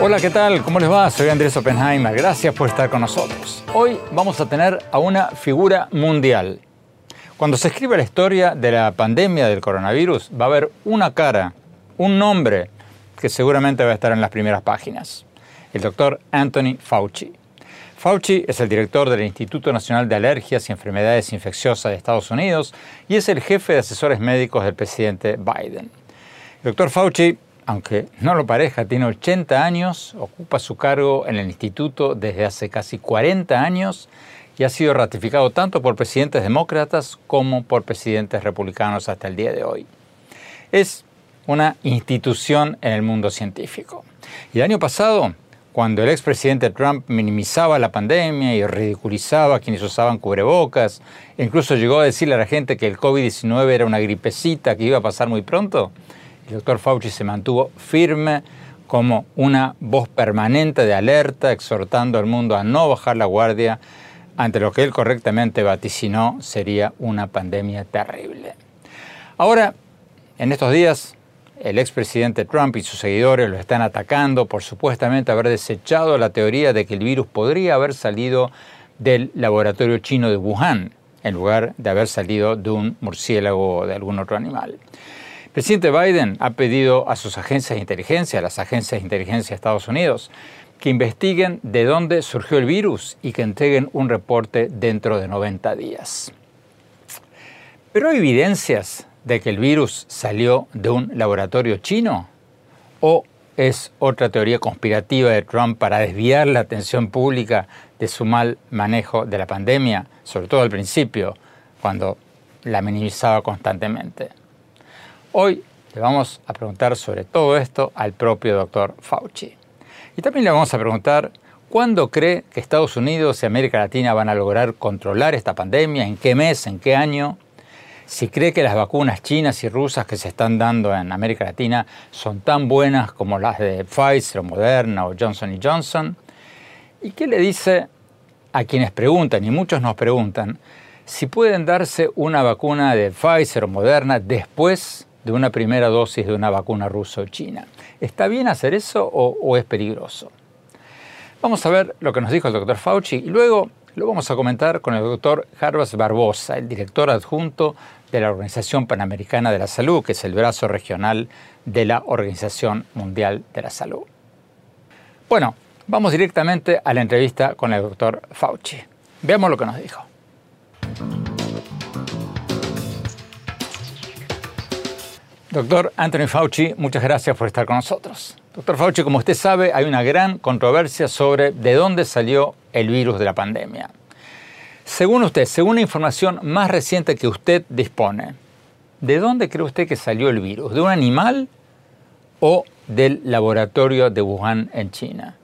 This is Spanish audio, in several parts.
Hola, ¿qué tal? ¿Cómo les va? Soy Andrés Oppenheimer. Gracias por estar con nosotros. Hoy vamos a tener a una figura mundial. Cuando se escribe la historia de la pandemia del coronavirus, va a haber una cara, un nombre que seguramente va a estar en las primeras páginas. El doctor Anthony Fauci. Fauci es el director del Instituto Nacional de Alergias y Enfermedades Infecciosas de Estados Unidos y es el jefe de asesores médicos del presidente Biden. El doctor Fauci aunque no lo pareja, tiene 80 años, ocupa su cargo en el instituto desde hace casi 40 años y ha sido ratificado tanto por presidentes demócratas como por presidentes republicanos hasta el día de hoy. Es una institución en el mundo científico. Y el año pasado, cuando el expresidente Trump minimizaba la pandemia y ridiculizaba a quienes usaban cubrebocas, incluso llegó a decirle a la gente que el COVID-19 era una gripecita que iba a pasar muy pronto, el doctor Fauci se mantuvo firme como una voz permanente de alerta, exhortando al mundo a no bajar la guardia ante lo que él correctamente vaticinó sería una pandemia terrible. Ahora, en estos días, el expresidente Trump y sus seguidores lo están atacando por supuestamente haber desechado la teoría de que el virus podría haber salido del laboratorio chino de Wuhan, en lugar de haber salido de un murciélago o de algún otro animal. El presidente Biden ha pedido a sus agencias de inteligencia, a las agencias de inteligencia de Estados Unidos, que investiguen de dónde surgió el virus y que entreguen un reporte dentro de 90 días. Pero hay evidencias de que el virus salió de un laboratorio chino o es otra teoría conspirativa de Trump para desviar la atención pública de su mal manejo de la pandemia, sobre todo al principio, cuando la minimizaba constantemente. Hoy le vamos a preguntar sobre todo esto al propio doctor Fauci. Y también le vamos a preguntar cuándo cree que Estados Unidos y América Latina van a lograr controlar esta pandemia, en qué mes, en qué año, si cree que las vacunas chinas y rusas que se están dando en América Latina son tan buenas como las de Pfizer, Moderna o Johnson Johnson, y qué le dice a quienes preguntan, y muchos nos preguntan, si pueden darse una vacuna de Pfizer o Moderna después de una primera dosis de una vacuna rusa o china. ¿Está bien hacer eso o, es peligroso? Vamos a ver lo que nos dijo el doctor Fauci y luego lo vamos a comentar con el doctor Jarbas Barbosa, el director adjunto de la Organización Panamericana de la Salud, que es el brazo regional de la Organización Mundial de la Salud. Bueno, vamos directamente a la entrevista con el doctor Fauci. Veamos lo que nos dijo. Doctor Anthony Fauci, muchas gracias por estar con nosotros. Doctor Fauci, como usted sabe, hay una gran controversia sobre de dónde salió el virus de la pandemia. Según usted, según la información más reciente que usted dispone, ¿de dónde cree usted que salió el virus? ¿De un animal o del laboratorio de Wuhan en China?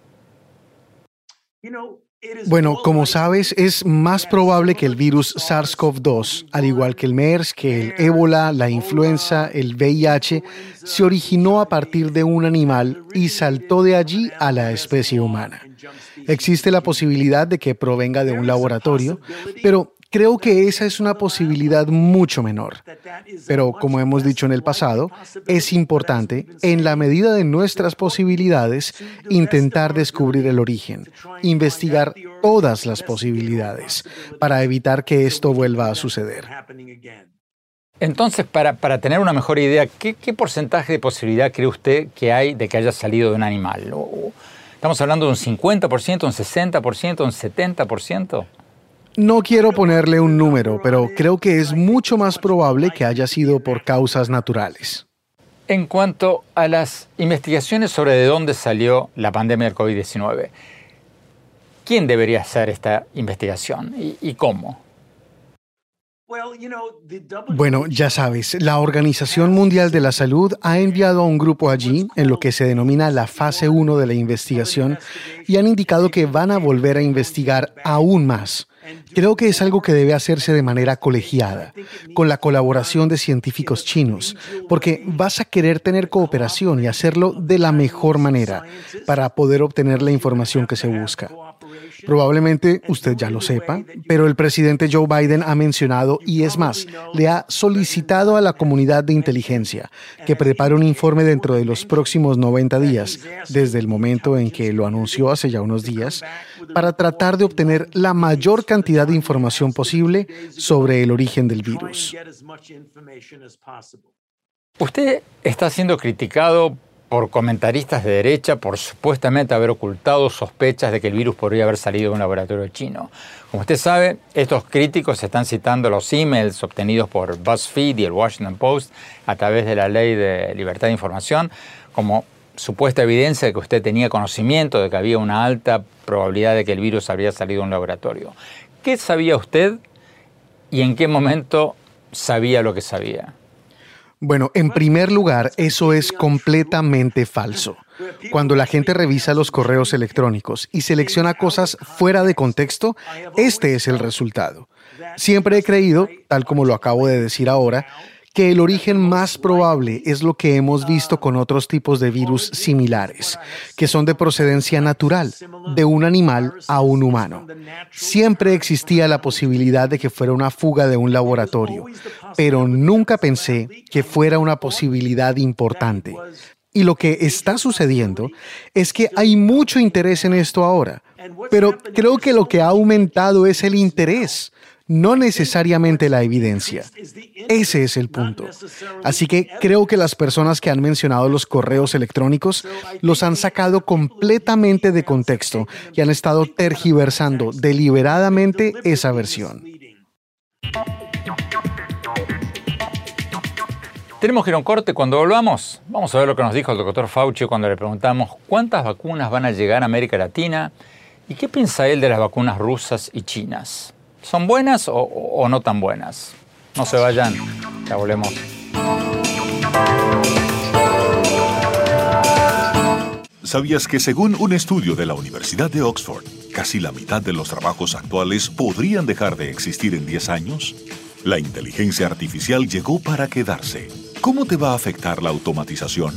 Bueno, como sabes, es más probable que el virus SARS-CoV-2, al igual que el MERS, que el ébola, la influenza, el VIH, se originó a partir de un animal y saltó de allí a la especie humana. Existe la posibilidad de que provenga de un laboratorio, pero Creo que esa es una posibilidad mucho menor. Pero como hemos dicho en el pasado, es importante, en la medida de nuestras posibilidades, intentar descubrir el origen, investigar todas las posibilidades para evitar que esto vuelva a suceder. Entonces, para, tener una mejor idea, ¿qué, ¿qué, porcentaje de posibilidad cree usted que hay de que haya salido de un animal? ¿Estamos hablando de un 50%, un 60%, un 70%? No quiero ponerle un número, pero creo que es mucho más probable que haya sido por causas naturales. En cuanto a las investigaciones sobre de dónde salió la pandemia del COVID-19, ¿quién debería hacer esta investigación y, cómo? Bueno, ya sabes, la Organización Mundial de la Salud ha enviado a un grupo allí en lo que se denomina la fase 1 de la investigación y han indicado que van a volver a investigar aún más. Creo que es algo que debe hacerse de manera colegiada, con la colaboración de científicos chinos, porque vas a querer tener cooperación y hacerlo de la mejor manera para poder obtener la información que se busca. Probablemente usted ya lo sepa, pero el presidente Joe Biden ha mencionado, y es más, le ha solicitado a la comunidad de inteligencia que prepare un informe dentro de los próximos 90 días, desde el momento en que lo anunció hace ya unos días, para tratar de obtener la mayor cantidad de información posible sobre el origen del virus. Usted está siendo criticado por comentaristas de derecha por supuestamente haber ocultado sospechas de que el virus podría haber salido de un laboratorio chino. Como usted sabe, estos críticos están citando los emails obtenidos por BuzzFeed y el Washington Post a través de la ley de libertad de información como supuesta evidencia de que usted tenía conocimiento de que había una alta probabilidad de que el virus habría salido de un laboratorio. ¿Qué sabía usted y en qué momento sabía lo que sabía? Bueno, en primer lugar, eso es completamente falso. Cuando la gente revisa los correos electrónicos y selecciona cosas fuera de contexto, este es el resultado. Siempre he creído, tal como lo acabo de decir ahora, que el origen más probable es lo que hemos visto con otros tipos de virus similares, que son de procedencia natural, de un animal a un humano. Siempre existía la posibilidad de que fuera una fuga de un laboratorio, pero nunca pensé que fuera una posibilidad importante. Y lo que está sucediendo es que hay mucho interés en esto ahora, pero creo que lo que ha aumentado es el interés no necesariamente la evidencia. Ese es el punto. Así que creo que las personas que han mencionado los correos electrónicos los han sacado completamente de contexto y han estado tergiversando deliberadamente esa versión. Tenemos que ir a un corte. Cuando volvamos, vamos a ver lo que nos dijo el doctor Fauci cuando le preguntamos cuántas vacunas van a llegar a América Latina y qué piensa él de las vacunas rusas y chinas. ¿Son buenas o, no tan buenas? No se vayan, ya volvemos. ¿Sabías que según un estudio de la Universidad de Oxford, casi la mitad de los trabajos actuales podrían dejar de existir en 10 años? La inteligencia artificial llegó para quedarse. ¿Cómo te va a afectar la automatización?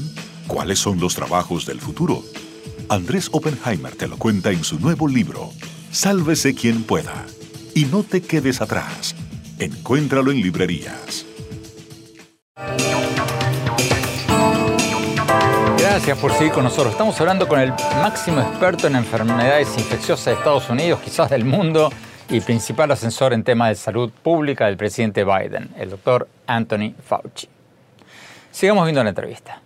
¿Cuáles son los trabajos del futuro? Andrés Oppenheimer te lo cuenta en su nuevo libro, Sálvese quien pueda y no te quedes atrás. Encuéntralo en librerías. Gracias por seguir con nosotros. Estamos hablando con el máximo experto en enfermedades infecciosas de Estados Unidos, quizás del mundo, y principal asesor en temas de salud pública del presidente Biden, el doctor Anthony Fauci. Sigamos viendo la entrevista.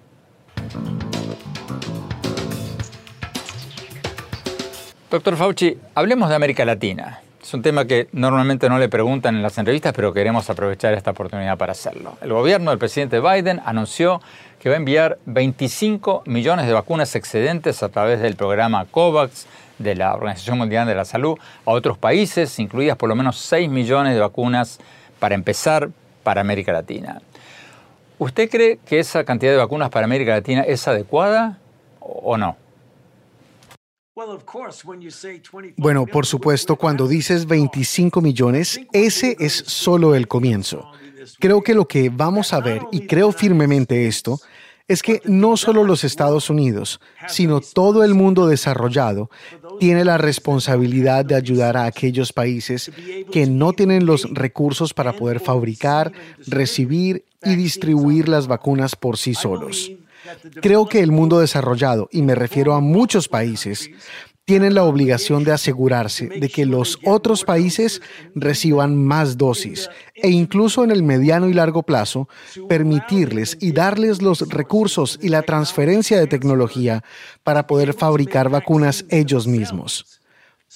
Doctor Fauci, hablemos de América Latina. Es un tema que normalmente no le preguntan en las entrevistas, pero queremos aprovechar esta oportunidad para hacerlo. El gobierno del presidente Biden anunció que va a enviar 25 millones de vacunas excedentes a través del programa COVAX de la Organización Mundial de la Salud a otros países, incluidas por lo menos 6 millones de vacunas para empezar para América Latina. ¿Usted cree que esa cantidad de vacunas para América Latina es adecuada o no? Bueno, por supuesto, cuando dices 25 millones, ese es solo el comienzo. Creo que lo que vamos a ver, y creo firmemente esto, es que no solo los Estados Unidos, sino todo el mundo desarrollado tiene la responsabilidad de ayudar a aquellos países que no tienen los recursos para poder fabricar, recibir y distribuir las vacunas por sí solos. Creo que el mundo desarrollado, y me refiero a muchos países, tienen la obligación de asegurarse de que los otros países reciban más dosis e incluso en el mediano y largo plazo permitirles y darles los recursos y la transferencia de tecnología para poder fabricar vacunas ellos mismos.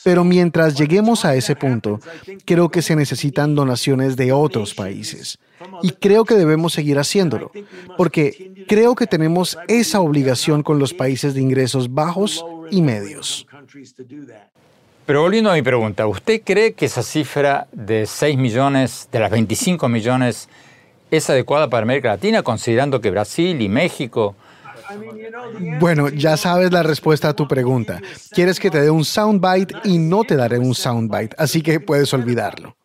Pero mientras lleguemos a ese punto, creo que se necesitan donaciones de otros países. Y creo que debemos seguir haciéndolo, porque creo que tenemos esa obligación con los países de ingresos bajos y medios. Pero volviendo a mi pregunta, ¿usted cree que esa cifra de 6 millones, de las 25 millones, es adecuada para América Latina, considerando que Brasil y México... Bueno, ya sabes la respuesta a tu pregunta. Quieres que te dé un soundbite y no te daré un soundbite, así que puedes olvidarlo.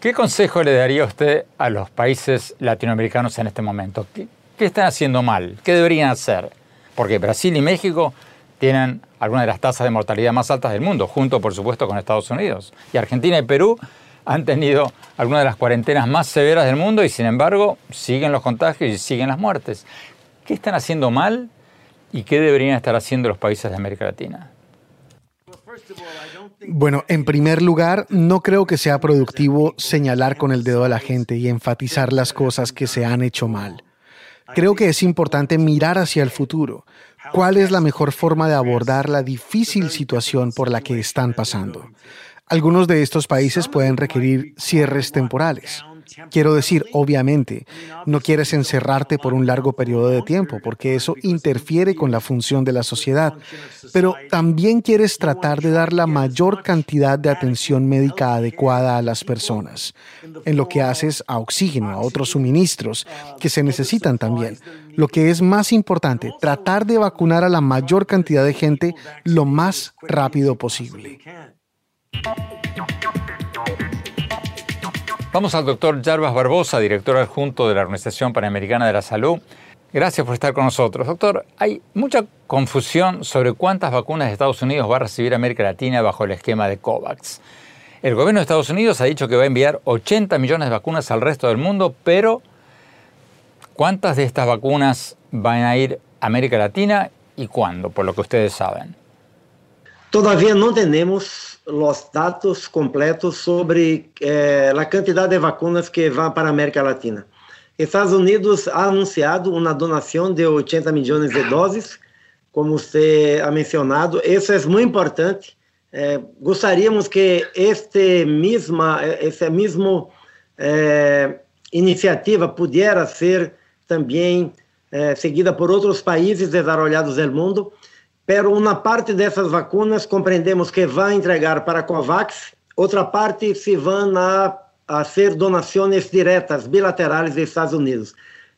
¿Qué consejo le daría usted a los países latinoamericanos en este momento? ¿Qué, ¿Qué, están haciendo mal? ¿Qué deberían hacer? Porque Brasil y México tienen algunas de las tasas de mortalidad más altas del mundo, junto por supuesto con Estados Unidos. Y Argentina y Perú han tenido algunas de las cuarentenas más severas del mundo y sin embargo siguen los contagios y siguen las muertes. ¿Qué están haciendo mal y qué deberían estar haciendo los países de América Latina? Bueno, en primer lugar, no creo que sea productivo señalar con el dedo a la gente y enfatizar las cosas que se han hecho mal. Creo que es importante mirar hacia el futuro. ¿Cuál es la mejor forma de abordar la difícil situación por la que están pasando? Algunos de estos países pueden requerir cierres temporales. Quiero decir, obviamente, no quieres encerrarte por un largo periodo de tiempo, porque eso interfiere con la función de la sociedad, pero también quieres tratar de dar la mayor cantidad de atención médica adecuada a las personas, en lo que haces a oxígeno, a otros suministros que se necesitan también. Lo que es más importante, tratar de vacunar a la mayor cantidad de gente lo más rápido posible. Vamos al doctor Jarbas Barbosa, director adjunto de la Organización Panamericana de la Salud. Gracias por estar con nosotros. Doctor, hay mucha confusión sobre cuántas vacunas de Estados Unidos va a recibir América Latina bajo el esquema de COVAX. El gobierno de Estados Unidos ha dicho que va a enviar 80 millones de vacunas al resto del mundo, pero ¿cuántas de estas vacunas van a ir a América Latina y cuándo, por lo que ustedes saben? Todavía no tenemos os dados completos sobre eh, a quantidade de vacunas que vão para a América Latina. Estados Unidos ha anunciado uma donação de 80 milhões de doses, como você ha mencionado. Isso é muito importante. Eh, gostaríamos que este mesma, essa mesmo eh, iniciativa pudesse ser também seguida por outros países desenvolvidos do mundo pero uma parte dessas vacunas compreendemos que vai entregar para a COVAX, outra parte se vão a, a ser donações diretas, bilaterais dos Estados Unidos.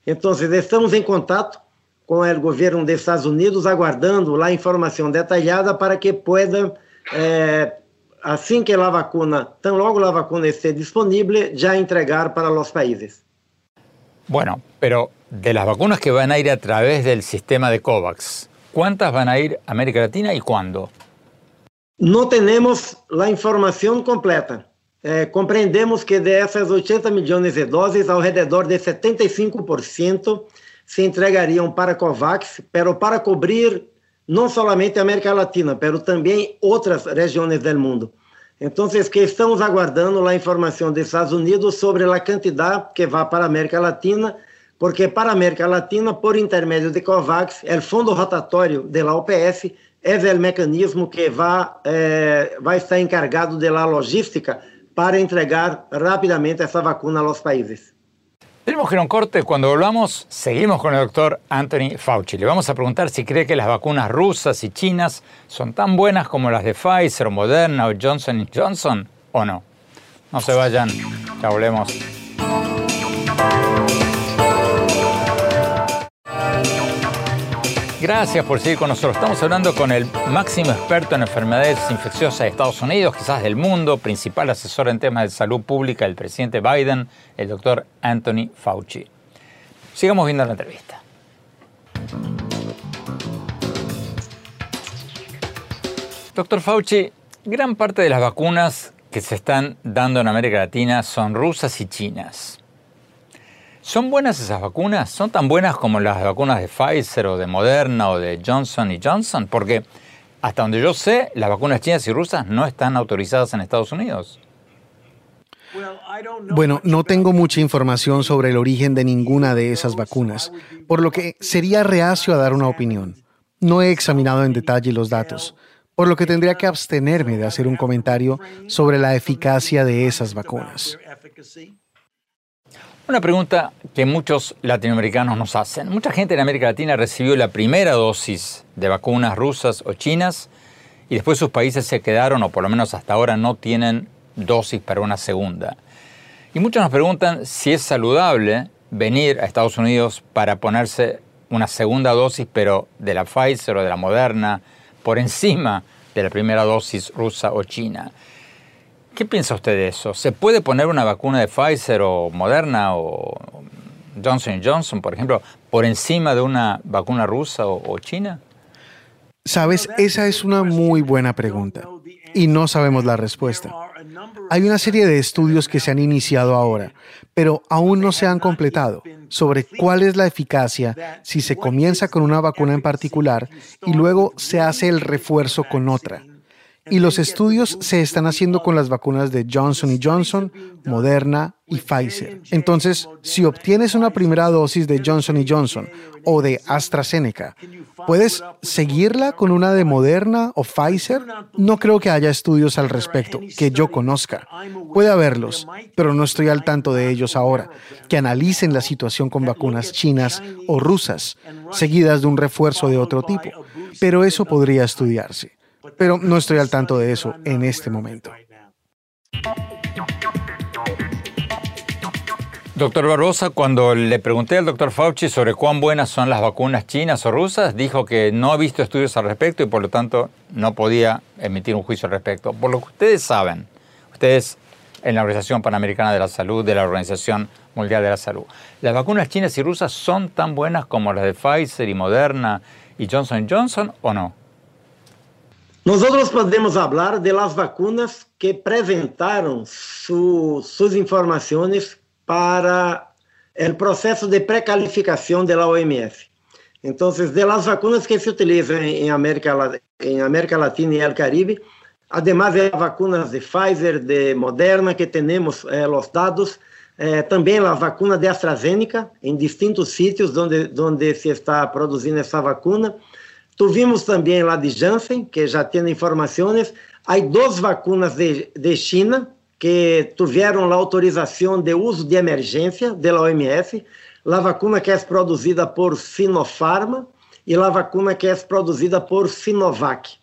Então, estamos em contato com o governo dos Estados Unidos, aguardando lá informação detalhada para que pueda, eh, assim que a vacuna, tão logo a vacuna esteja disponível, já entregar para os países. Bueno, pero de las vacunas que van a ir a través del sistema de COVAX, ¿Cuántas van a ir a América Latina y cuándo? No tenemos la información completa. Eh, compreendemos que de esas 80 millones de dosis, alrededor de 75% se entregariam para COVAX, pero para cobrir não somente a América Latina, pero também outras regiões do mundo. Então, que estamos aguardando a informação dos Estados Unidos sobre a quantidade que vai para a América Latina porque para a América Latina, por intermédio de COVAX, o fundo rotatório da OPS é o mecanismo que vai, eh, vai estar encargado da logística para entregar rapidamente essa vacuna aos países. Tenemos que ir a un corte. Cuando volvamos, seguimos con el doctor Anthony Fauci. Le vamos a preguntar si cree que las vacunas rusas y chinas son tan buenas como las de Pfizer, Moderna o Johnson Johnson o no. No se vayan, ya volvemos. Gracias por seguir con nosotros. Estamos hablando con el máximo experto en enfermedades infecciosas de Estados Unidos, quizás del mundo, principal asesor en temas de salud pública del presidente Biden, el doctor Anthony Fauci. Sigamos viendo la entrevista. Doctor Fauci, gran parte de las vacunas que se están dando en América Latina son rusas y chinas. ¿Son buenas esas vacunas? ¿Son tan buenas como las vacunas de Pfizer o de Moderna o de Johnson Johnson? Porque hasta donde yo sé, las vacunas chinas y rusas no están autorizadas en Estados Unidos. Bueno, no tengo mucha información sobre el origen de ninguna de esas vacunas, por lo que sería reacio a dar una opinión. No he examinado en detalle los datos, por lo que tendría que abstenerme de hacer un comentario sobre la eficacia de esas vacunas. Una pregunta que muchos latinoamericanos nos hacen. Mucha gente en América Latina recibió la primera dosis de vacunas rusas o chinas y después sus países se quedaron, o por lo menos hasta ahora no tienen dosis para una segunda. Y muchos nos preguntan si es saludable venir a Estados Unidos para ponerse una segunda dosis, pero de la Pfizer o de la Moderna, por encima de la primera dosis rusa o china. ¿Qué piensa usted de eso? ¿Se puede poner una vacuna de Pfizer o Moderna o Johnson Johnson, por ejemplo, por encima de una vacuna rusa o, china? Sabes, esa es una muy buena pregunta y no sabemos la respuesta. Hay una serie de estudios que se han iniciado ahora, pero aún no se han completado sobre cuál es la eficacia si se comienza con una vacuna en particular y luego se hace el refuerzo con otra. Y los estudios se están haciendo con las vacunas de Johnson Johnson, Moderna y Pfizer. Entonces, si obtienes una primera dosis de Johnson Johnson o de AstraZeneca, ¿puedes seguirla con una de Moderna o Pfizer? No creo que haya estudios al respecto, que yo conozca. Puede haberlos, pero no estoy al tanto de ellos ahora, que analicen la situación con vacunas chinas o rusas, seguidas de un refuerzo de otro tipo. Pero eso podría estudiarse pero no estoy al tanto de eso en este momento. Doctor Barbosa, cuando le pregunté al doctor Fauci sobre cuán buenas son las vacunas chinas o rusas, dijo que no ha visto estudios al respecto y por lo tanto no podía emitir un juicio al respecto. Por lo que ustedes saben, ustedes en la Organización Panamericana de la Salud, de la Organización Mundial de la Salud, ¿las vacunas chinas y rusas son tan buenas como las de Pfizer y Moderna y Johnson Johnson o no? Nosotros podemos hablar de las vacunas que presentaron su, sus informaciones para el proceso de precalificación de la OMS. Entonces, de las vacunas que se utilizan en América, en América Latina y el Caribe, además de vacunas de Pfizer, de Moderna, que tenemos eh, los datos, eh, também a vacuna de AstraZeneca, em distintos sítios onde, onde se está produzindo essa vacuna. Tuvimos também lá de Janssen, que já tem informações. Há duas vacunas de, de China que tiveram a autorização de uso de emergência da OMS. A vacuna que é produzida por Sinopharma e a vacuna que é produzida por Sinovac.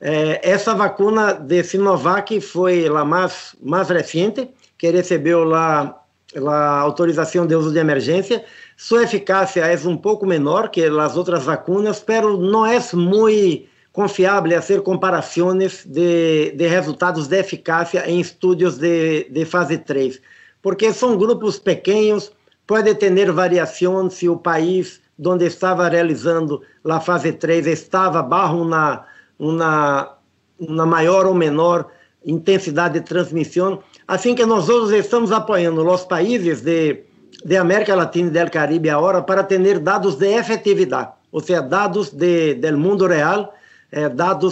É, essa vacuna de Sinovac foi a mais, mais recente, que recebeu lá a autorização de uso de emergência. Sua eficácia é um pouco menor que as outras vacunas, pero não é muito confiável fazer comparações de, de resultados de eficácia em estudos de, de fase 3, porque são grupos pequenos, pode ter variação se o país onde estava realizando a fase 3 estava barro uma, uma, uma maior ou menor intensidade de transmissão. Assim que nós estamos apoiando os países de, de América Latina e do Caribe agora para ter dados de efetividade, ou seja, dados de, do mundo real, eh,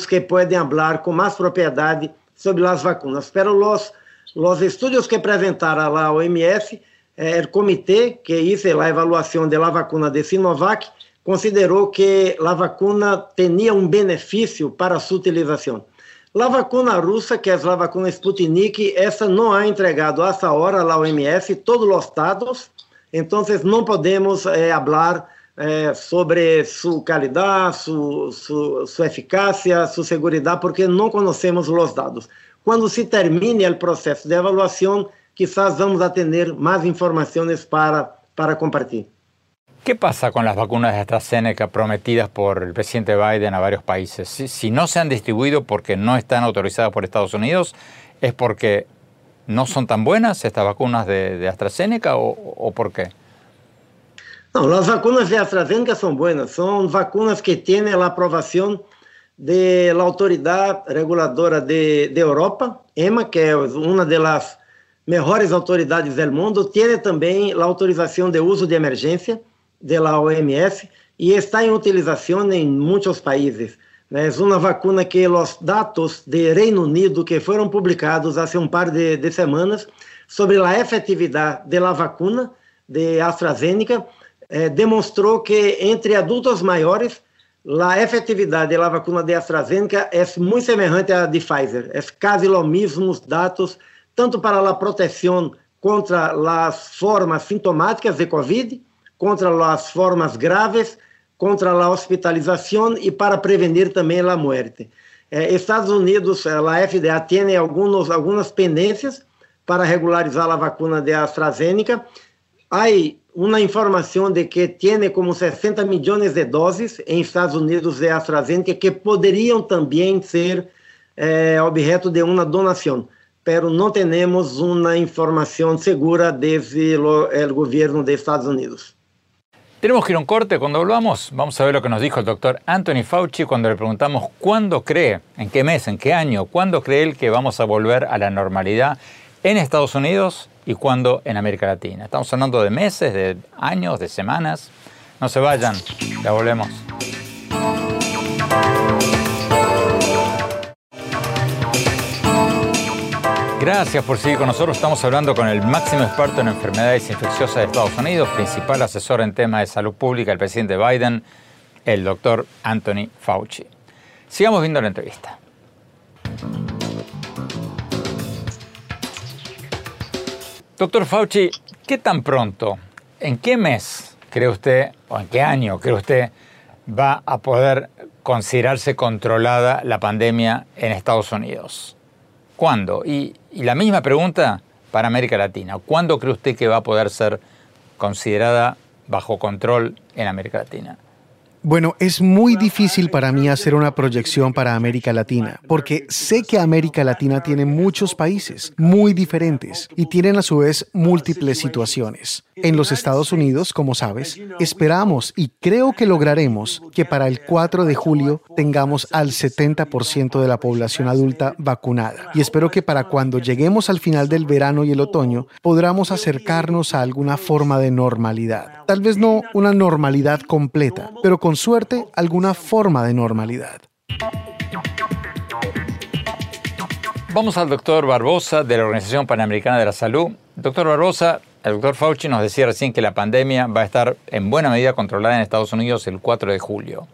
que podem falar com mais propriedade sobre as vacunas. Pero os, os estudos que apresentaram lá a OMS, eh, o comitê que hizo a avaliação da vacuna de Sinovac, considerou que a vacuna tinha um benefício para sua utilização. A vacuna russa, que é a vacuna Sputnik, essa não ha entregado essa hora a OMS todos os dados, então não podemos eh, falar eh, sobre sua qualidade, sua, sua, sua eficácia, sua segurança, porque não conhecemos os dados. Quando se termine o processo de avaliação, quizás vamos a ter mais informações para, para compartilhar. ¿Qué pasa con las vacunas de AstraZeneca prometidas por el presidente Biden a varios países? Si, no se han distribuido porque no están autorizadas por Estados Unidos, ¿es porque no son tan buenas estas vacunas de, AstraZeneca o, por qué? No, las vacunas de AstraZeneca son buenas, son vacunas que tienen la aprobación de la Autoridad Reguladora de, de Europa, EMA, que es una de las mejores autoridades del mundo, tiene también la autorización de uso de emergencia da OMS e está em utilização em muitos países. É uma vacuna que os dados de Reino Unido que foram publicados há um par de, de semanas sobre a efetividade da vacuna de AstraZeneca eh, demonstrou que entre adultos maiores a efetividade da vacuna de AstraZeneca é muito semelhante à de Pfizer. É quase os mesmos dados, tanto para a proteção contra as formas sintomáticas de Covid, contra as formas graves, contra a hospitalização e para prevenir também a morte. Eh, Estados Unidos, a FDA tem alguns, algumas pendências para regularizar a vacuna de AstraZeneca. Há uma informação de que tem como 60 milhões de doses em Estados Unidos de AstraZeneca que poderiam também ser eh, objeto de uma donação, pero não temos uma informação segura desde o governo de Estados Unidos. Tenemos que ir a un corte. Cuando volvamos, vamos a ver lo que nos dijo el doctor Anthony Fauci cuando le preguntamos cuándo cree, en qué mes, en qué año, cuándo cree él que vamos a volver a la normalidad en Estados Unidos y cuándo en América Latina. Estamos hablando de meses, de años, de semanas. No se vayan, ya volvemos. Gracias por seguir con nosotros. Estamos hablando con el máximo experto en enfermedades infecciosas de Estados Unidos, principal asesor en temas de salud pública del presidente Biden, el doctor Anthony Fauci. Sigamos viendo la entrevista. Doctor Fauci, ¿qué tan pronto, en qué mes cree usted, o en qué año cree usted, va a poder considerarse controlada la pandemia en Estados Unidos? ¿Cuándo? Y, la misma pregunta para América Latina. ¿Cuándo cree usted que va a poder ser considerada bajo control en América Latina? Bueno, es muy difícil para mí hacer una proyección para América Latina, porque sé que América Latina tiene muchos países muy diferentes y tienen a su vez múltiples situaciones. En los Estados Unidos, como sabes, esperamos y creo que lograremos que para el 4 de julio tengamos al 70% de la población adulta vacunada. Y espero que para cuando lleguemos al final del verano y el otoño podamos acercarnos a alguna forma de normalidad. Tal vez no una normalidad completa, pero con suerte alguna forma de normalidad. Vamos al doctor Barbosa de la Organización Panamericana de la Salud. Doctor Barbosa, el doctor Fauci nos decía recién que la pandemia va a estar en buena medida controlada en Estados Unidos el 4 de julio,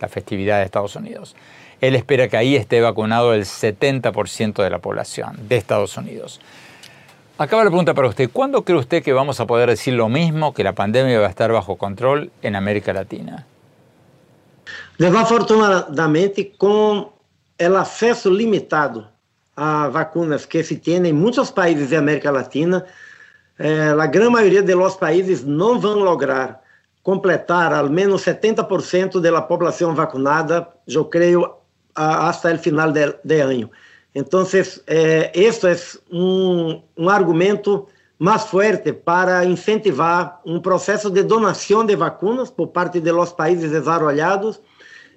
la festividad de Estados Unidos. Él espera que ahí esté vacunado el 70% de la población de Estados Unidos. Acaba la pregunta para usted. ¿Cuándo cree usted que vamos a poder decir lo mismo, que la pandemia va a estar bajo control en América Latina? Desafortunadamente, com o acesso limitado a vacunas que se tem em muitos países da América Latina, eh, a grande maioria dos países não vão lograr completar ao menos 70% da população vacunada, eu creio, até o final de, de ano. Então, eh, este é um, um argumento mais forte para incentivar um processo de donação de vacunas por parte de los países desenvolvidos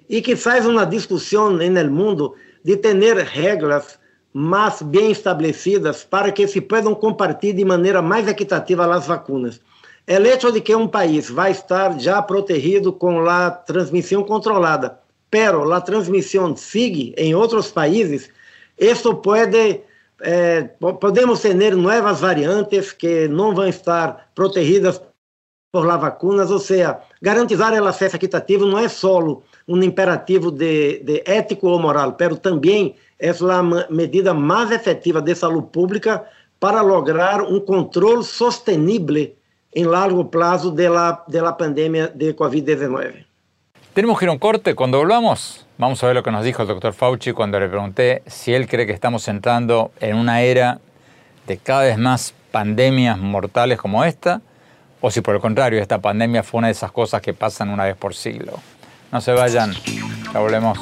e que faz uma discussão no mundo de ter regras mais bem estabelecidas para que se possam compartilhar de maneira mais equitativa as vacunas. É o hecho de que um país vai estar já protegido com a transmissão controlada, pero a transmissão sigue em outros países, isso pode eh, podemos ter novas variantes que não vão estar protegidas por las vacunas, ou seja, garantizar o acesso equitativo não é solo um imperativo de, de ético ou moral, pero também é a medida mais efetiva de saúde pública para lograr um controle sostenível em largo prazo da de la pandemia de COVID-19. Tenemos que ir a un corte. Cuando volvamos, vamos a ver lo que nos dijo el doctor Fauci cuando le pregunté si él cree que estamos entrando en una era de cada vez más pandemias mortales como esta, o si por el contrario esta pandemia fue una de esas cosas que pasan una vez por siglo. No se vayan, ya volvemos.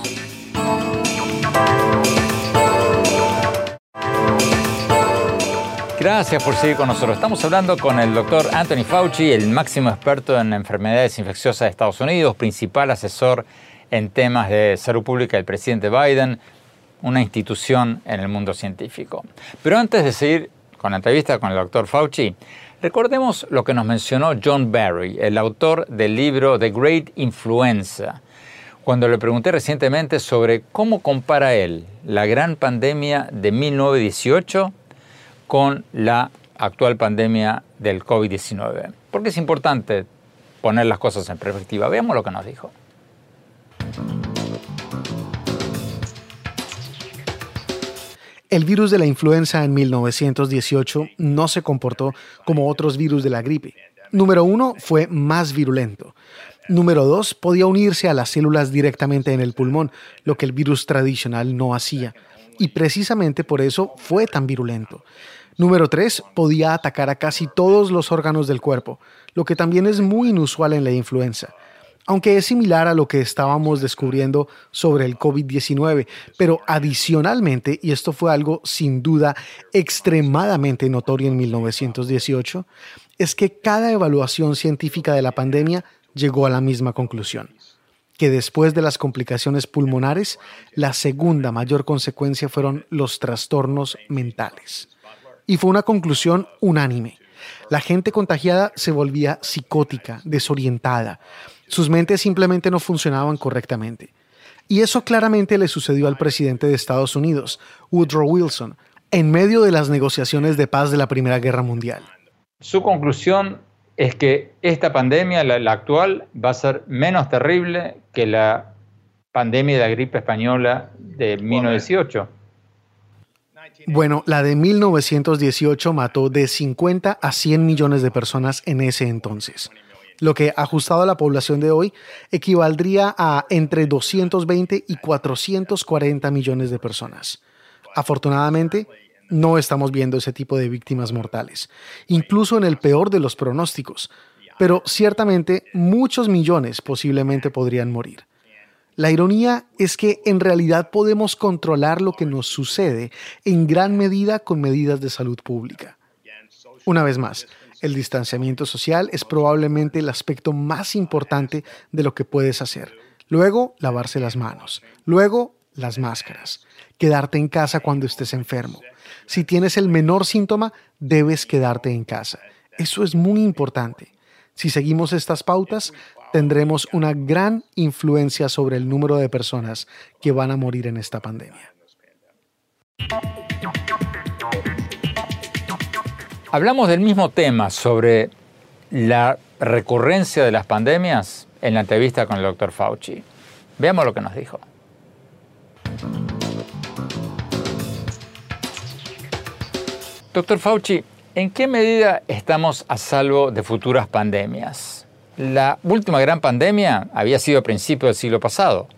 Gracias por seguir con nosotros. Estamos hablando con el doctor Anthony Fauci, el máximo experto en enfermedades infecciosas de Estados Unidos, principal asesor en temas de salud pública del presidente Biden, una institución en el mundo científico. Pero antes de seguir con la entrevista con el doctor Fauci, Recordemos lo que nos mencionó John Barry, el autor del libro The Great Influenza, cuando le pregunté recientemente sobre cómo compara él la gran pandemia de 1918 con la actual pandemia del COVID-19. Porque es importante poner las cosas en perspectiva. Veamos lo que nos dijo. El virus de la influenza en 1918 no se comportó como otros virus de la gripe. Número uno, fue más virulento. Número dos, podía unirse a las células directamente en el pulmón, lo que el virus tradicional no hacía. Y precisamente por eso fue tan virulento. Número tres, podía atacar a casi todos los órganos del cuerpo, lo que también es muy inusual en la influenza aunque es similar a lo que estábamos descubriendo sobre el COVID-19, pero adicionalmente, y esto fue algo sin duda extremadamente notorio en 1918, es que cada evaluación científica de la pandemia llegó a la misma conclusión, que después de las complicaciones pulmonares, la segunda mayor consecuencia fueron los trastornos mentales. Y fue una conclusión unánime. La gente contagiada se volvía psicótica, desorientada. Sus mentes simplemente no funcionaban correctamente. Y eso claramente le sucedió al presidente de Estados Unidos, Woodrow Wilson, en medio de las negociaciones de paz de la Primera Guerra Mundial. Su conclusión es que esta pandemia, la, actual, va a ser menos terrible que la pandemia de la gripe española de 1918. Bueno, la de 1918 mató de 50 a 100 millones de personas en ese entonces, lo que ajustado a la población de hoy equivaldría a entre 220 y 440 millones de personas. Afortunadamente, no estamos viendo ese tipo de víctimas mortales, incluso en el peor de los pronósticos, pero ciertamente muchos millones posiblemente podrían morir. La ironía es que en realidad podemos controlar lo que nos sucede en gran medida con medidas de salud pública. Una vez más, el distanciamiento social es probablemente el aspecto más importante de lo que puedes hacer. Luego, lavarse las manos. Luego, las máscaras. Quedarte en casa cuando estés enfermo. Si tienes el menor síntoma, debes quedarte en casa. Eso es muy importante. Si seguimos estas pautas, tendremos una gran influencia sobre el número de personas que van a morir en esta pandemia. Hablamos del mismo tema sobre la recurrencia de las pandemias en la entrevista con el doctor Fauci. Veamos lo que nos dijo. Doctor Fauci, ¿en qué medida estamos a salvo de futuras pandemias? La última gran pandemia había sido a principios del siglo pasado.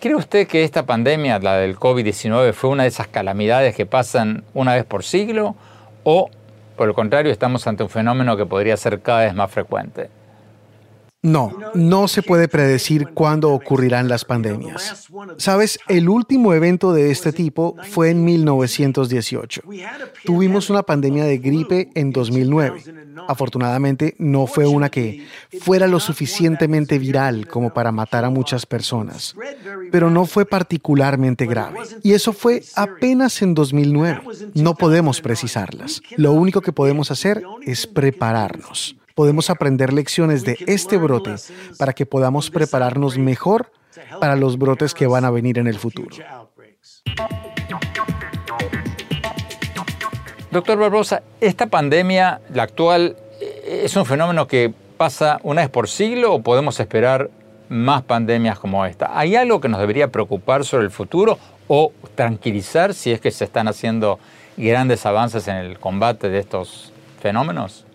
¿Cree usted que esta pandemia, la del COVID-19, fue una de esas calamidades que pasan una vez por siglo? ¿O, por el contrario, estamos ante un fenómeno que podría ser cada vez más frecuente? No, no se puede predecir cuándo ocurrirán las pandemias. Sabes, el último evento de este tipo fue en 1918. Tuvimos una pandemia de gripe en 2009. Afortunadamente, no fue una que fuera lo suficientemente viral como para matar a muchas personas, pero no fue particularmente grave. Y eso fue apenas en 2009. No podemos precisarlas. Lo único que podemos hacer es prepararnos podemos aprender lecciones de este brote para que podamos prepararnos mejor para los brotes que van a venir en el futuro. Doctor Barbosa, ¿esta pandemia, la actual, es un fenómeno que pasa una vez por siglo o podemos esperar más pandemias como esta? ¿Hay algo que nos debería preocupar sobre el futuro o tranquilizar si es que se están haciendo grandes avances en el combate de estos fenómenos?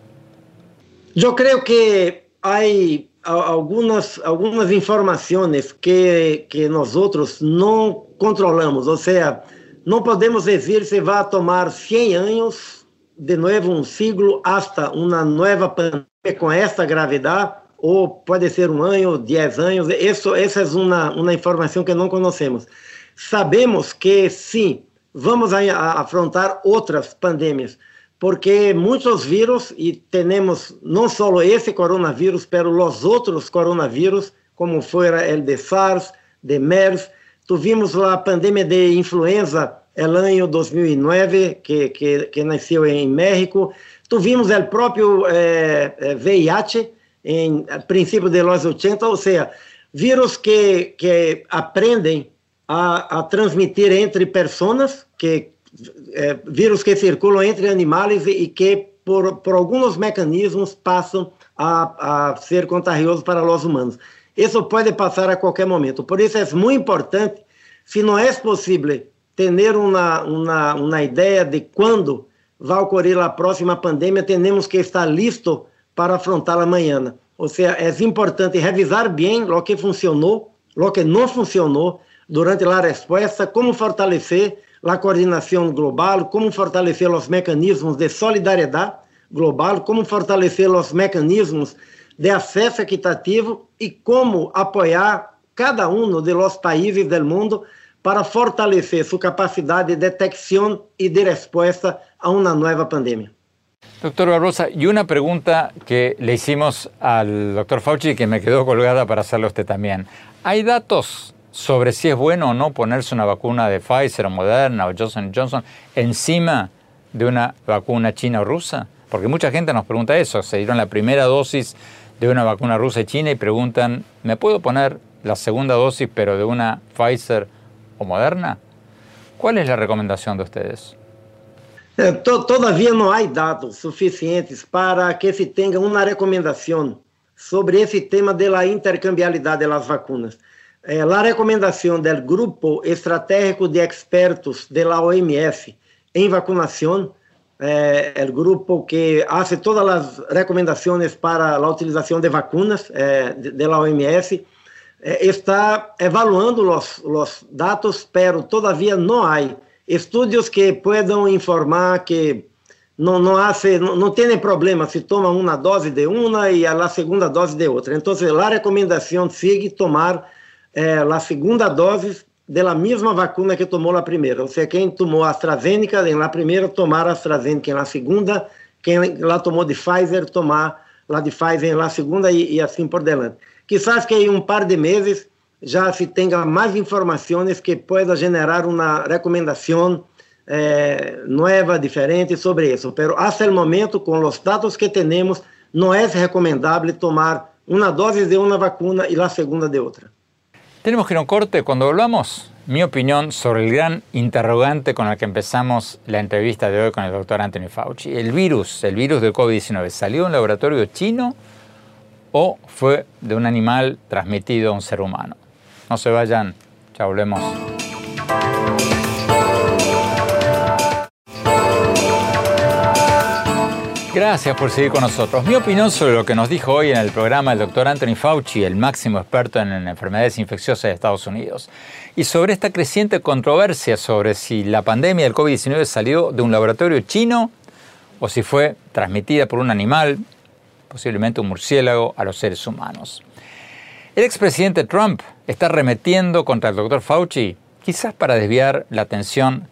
Yo creo que hay algunas, algunas informaciones que, que nosotros no controlamos, o sea, no podemos decir se va a tomar 100 años, de nuevo un siglo, hasta una nueva pandemia con esta gravedad, ou pode ser um ano, 10 anos, isso, essa é uma, uma informação que não conhecemos. Sabemos que sim, vamos a, a afrontar outras pandemias, porque muitos vírus, e temos não só esse coronavírus, mas os outros coronavírus, como foi o de SARS, de MERS, tivemos a pandemia de influenza el ano 2009, que, que, que nasceu em México, tivemos o próprio eh, VIH em princípio de los 80, ou seja, vírus que, que aprendem a, a transmitir entre pessoas, que é, vírus que circulam entre animais e, que, por, por alguns mecanismos, passam a, a ser contagiosos para os humanos. Isso pode passar a qualquer momento. Por isso é muito importante, se não é possível ter uma, uma, uma ideia de quando vai ocorrer a próxima pandemia, temos que estar listo para afrontar amanhã. ou seja, é importante revisar bem o que funcionou, o que não funcionou durante a resposta, como fortalecer a coordenação global, como fortalecer os mecanismos de solidariedade global, como fortalecer os mecanismos de acesso equitativo e como apoiar cada um de los países do mundo para fortalecer sua capacidade de detecção e de resposta a uma nova pandemia. Doctor Barbosa, y una pregunta que le hicimos al doctor Fauci que me quedó colgada para hacerle a usted también. ¿Hay datos sobre si es bueno o no ponerse una vacuna de Pfizer o Moderna o Johnson Johnson encima de una vacuna china o rusa? Porque mucha gente nos pregunta eso. Se dieron la primera dosis de una vacuna rusa y china y preguntan, ¿me puedo poner la segunda dosis pero de una Pfizer o Moderna? ¿Cuál es la recomendación de ustedes? É, todavia, não há dados suficientes para que se tenha uma recomendação sobre esse tema da intercambiabilidade das vacunas. É, a recomendação do Grupo Estratégico de Expertos da OMS em vacunação, é, o grupo que faz todas as recomendações para a utilização de vacunas é, da OMS, é, está evaluando os, os dados, pero todavia não há estudos que puedan informar que não, não, hace, não, não tem problema se toma uma dose de uma e a segunda dose de outra. Então, a recomendação sigue tomar eh, a segunda dose da mesma vacuna que tomou a primeira. Ou seja, quem tomou AstraZeneca em la primeira, tomar AstraZeneca la segunda, quem lá tomou de Pfizer, tomar lá de Pfizer la segunda e, e assim por diante. Quizás que em um par de meses já se tenha mais informações que pueda generar uma recomendação eh, nova, diferente sobre isso. Mas até o momento, com os dados que temos, não é recomendável tomar uma dose de uma vacuna e a segunda de outra. Temos que ir a um corte. Quando volvamos, mi opinión sobre el gran interrogante con el que empezamos la entrevista de hoy con el doctor Anthony Fauci. ¿El virus, el virus del COVID-19, salió de un laboratorio chino o fue de un animal transmitido a un ser humano? No se vayan, ya volvemos. Gracias por seguir con nosotros. Mi opinión sobre lo que nos dijo hoy en el programa el doctor Anthony Fauci, el máximo experto en enfermedades infecciosas de Estados Unidos, y sobre esta creciente controversia sobre si la pandemia del COVID-19 salió de un laboratorio chino o si fue transmitida por un animal, posiblemente un murciélago, a los seres humanos. El expresidente Trump está remetiendo contra el doctor Fauci, quizás para desviar la atención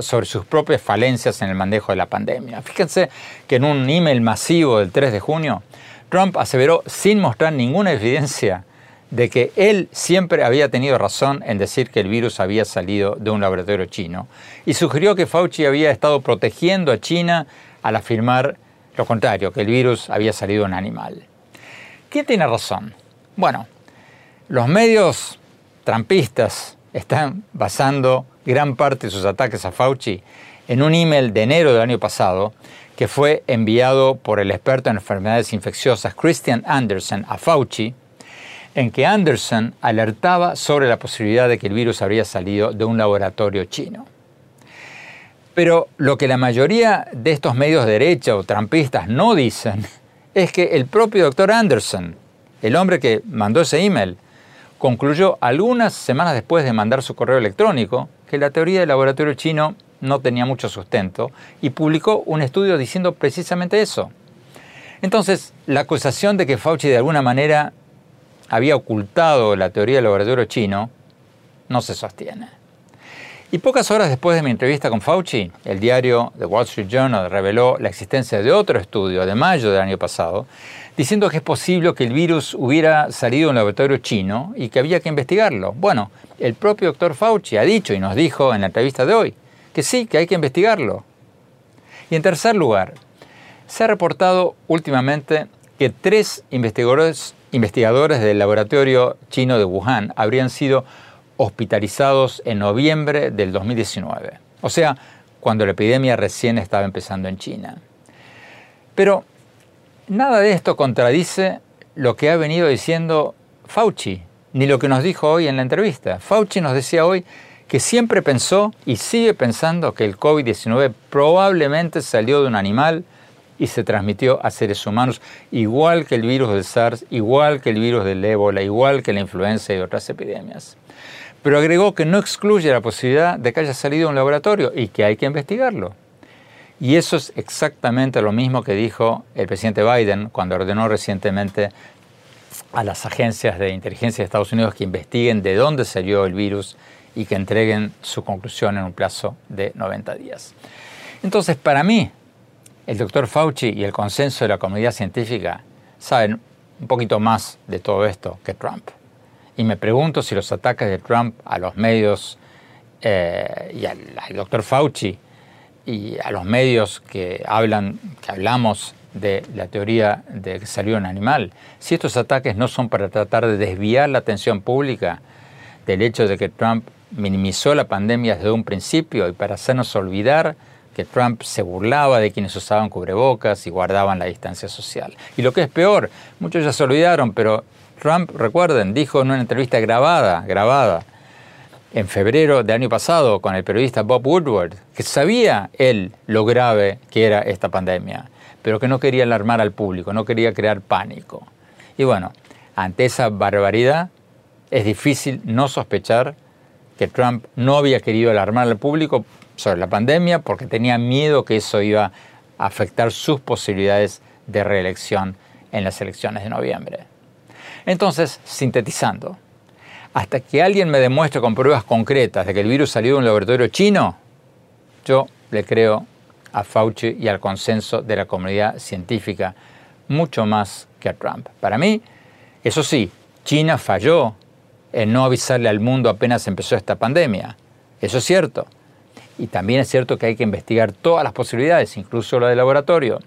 sobre sus propias falencias en el manejo de la pandemia. Fíjense que en un email masivo del 3 de junio, Trump aseveró sin mostrar ninguna evidencia de que él siempre había tenido razón en decir que el virus había salido de un laboratorio chino y sugirió que Fauci había estado protegiendo a China al afirmar lo contrario, que el virus había salido de un animal. ¿Quién tiene razón? Bueno, los medios trampistas están basando gran parte de sus ataques a Fauci en un email de enero del año pasado que fue enviado por el experto en enfermedades infecciosas Christian Anderson a Fauci, en que Anderson alertaba sobre la posibilidad de que el virus habría salido de un laboratorio chino. Pero lo que la mayoría de estos medios de derecha o trampistas no dicen es que el propio doctor Anderson, el hombre que mandó ese email concluyó algunas semanas después de mandar su correo electrónico que la teoría del laboratorio chino no tenía mucho sustento y publicó un estudio diciendo precisamente eso. Entonces, la acusación de que Fauci de alguna manera había ocultado la teoría del laboratorio chino no se sostiene. Y pocas horas después de mi entrevista con Fauci, el diario The Wall Street Journal reveló la existencia de otro estudio de mayo del año pasado diciendo que es posible que el virus hubiera salido de un laboratorio chino y que había que investigarlo. Bueno, el propio doctor Fauci ha dicho y nos dijo en la entrevista de hoy que sí, que hay que investigarlo. Y en tercer lugar, se ha reportado últimamente que tres investigadores, investigadores del laboratorio chino de Wuhan habrían sido hospitalizados en noviembre del 2019, o sea, cuando la epidemia recién estaba empezando en China. Pero Nada de esto contradice lo que ha venido diciendo Fauci, ni lo que nos dijo hoy en la entrevista. Fauci nos decía hoy que siempre pensó y sigue pensando que el COVID-19 probablemente salió de un animal y se transmitió a seres humanos, igual que el virus del SARS, igual que el virus del ébola, igual que la influenza y otras epidemias. Pero agregó que no excluye la posibilidad de que haya salido de un laboratorio y que hay que investigarlo. Y eso es exactamente lo mismo que dijo el presidente Biden cuando ordenó recientemente a las agencias de inteligencia de Estados Unidos que investiguen de dónde salió el virus y que entreguen su conclusión en un plazo de 90 días. Entonces, para mí, el doctor Fauci y el consenso de la comunidad científica saben un poquito más de todo esto que Trump. Y me pregunto si los ataques de Trump a los medios eh, y al, al doctor Fauci y a los medios que hablan, que hablamos de la teoría de que salió un animal, si estos ataques no son para tratar de desviar la atención pública del hecho de que Trump minimizó la pandemia desde un principio y para hacernos olvidar que Trump se burlaba de quienes usaban cubrebocas y guardaban la distancia social. Y lo que es peor, muchos ya se olvidaron, pero Trump, recuerden, dijo en una entrevista grabada, grabada, en febrero del año pasado con el periodista Bob Woodward, que sabía él lo grave que era esta pandemia, pero que no quería alarmar al público, no quería crear pánico. Y bueno, ante esa barbaridad es difícil no sospechar que Trump no había querido alarmar al público sobre la pandemia porque tenía miedo que eso iba a afectar sus posibilidades de reelección en las elecciones de noviembre. Entonces, sintetizando, hasta que alguien me demuestre con pruebas concretas de que el virus salió de un laboratorio chino, yo le creo a Fauci y al consenso de la comunidad científica mucho más que a Trump. Para mí, eso sí, China falló en no avisarle al mundo apenas empezó esta pandemia. Eso es cierto. Y también es cierto que hay que investigar todas las posibilidades, incluso la de laboratorio.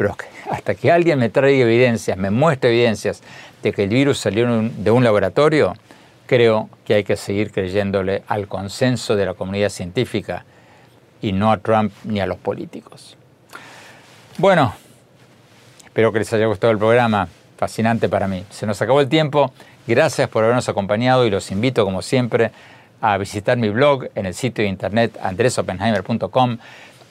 Pero hasta que alguien me traiga evidencias, me muestre evidencias de que el virus salió de un laboratorio, creo que hay que seguir creyéndole al consenso de la comunidad científica y no a Trump ni a los políticos. Bueno, espero que les haya gustado el programa, fascinante para mí. Se nos acabó el tiempo. Gracias por habernos acompañado y los invito, como siempre, a visitar mi blog en el sitio de internet andresopenheimer.com.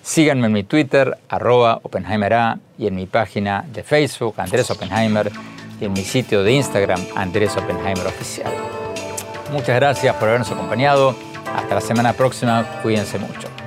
Síganme en mi Twitter, arroba OpenheimerA, y en mi página de Facebook, Andrés Oppenheimer, y en mi sitio de Instagram, Andrés Oppenheimer Oficial. Muchas gracias por habernos acompañado. Hasta la semana próxima. Cuídense mucho.